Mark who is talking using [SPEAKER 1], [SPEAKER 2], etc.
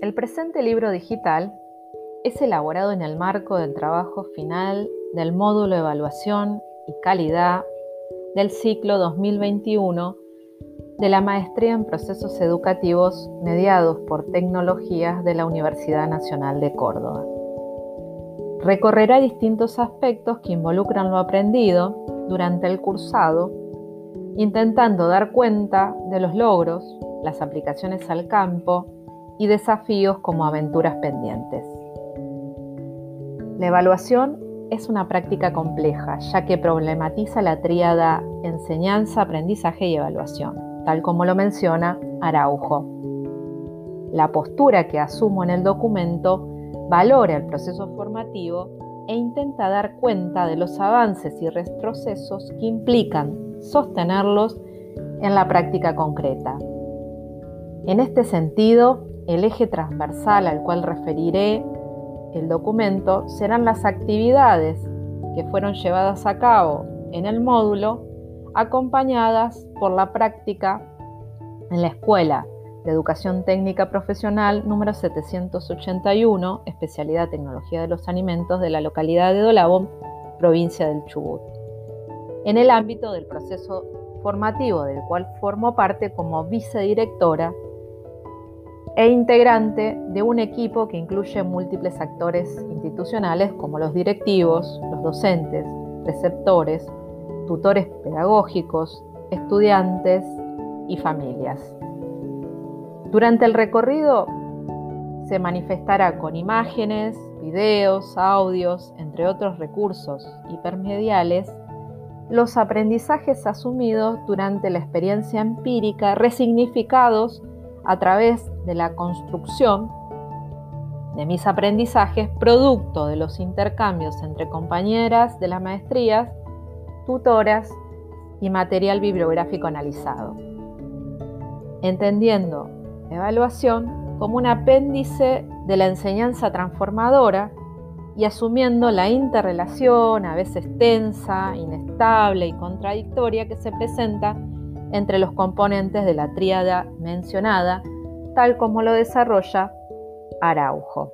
[SPEAKER 1] El presente libro digital es elaborado en el marco del trabajo final del módulo evaluación y calidad del ciclo 2021 de la Maestría en Procesos Educativos mediados por tecnologías de la Universidad Nacional de Córdoba. Recorrerá distintos aspectos que involucran lo aprendido durante el cursado, intentando dar cuenta de los logros, las aplicaciones al campo y desafíos como aventuras pendientes. La evaluación es una práctica compleja, ya que problematiza la tríada enseñanza, aprendizaje y evaluación, tal como lo menciona Araujo. La postura que asumo en el documento valora el proceso formativo e intenta dar cuenta de los avances y retrocesos que implican sostenerlos en la práctica concreta. En este sentido, el eje transversal al cual referiré el documento serán las actividades que fueron llevadas a cabo en el módulo acompañadas por la práctica en la escuela de Educación Técnica Profesional número 781, especialidad Tecnología de los Alimentos de la localidad de Dolabón, provincia del Chubut, en el ámbito del proceso formativo del cual formo parte como vicedirectora e integrante de un equipo que incluye múltiples actores institucionales como los directivos, los docentes, receptores, tutores pedagógicos, estudiantes y familias. Durante el recorrido se manifestará con imágenes, videos, audios, entre otros recursos hipermediales, los aprendizajes asumidos durante la experiencia empírica resignificados a través de la construcción de mis aprendizajes producto de los intercambios entre compañeras de las maestrías, tutoras y material bibliográfico analizado. Entendiendo evaluación como un apéndice de la enseñanza transformadora y asumiendo la interrelación, a veces tensa, inestable y contradictoria que se presenta entre los componentes de la tríada mencionada, tal como lo desarrolla Araujo.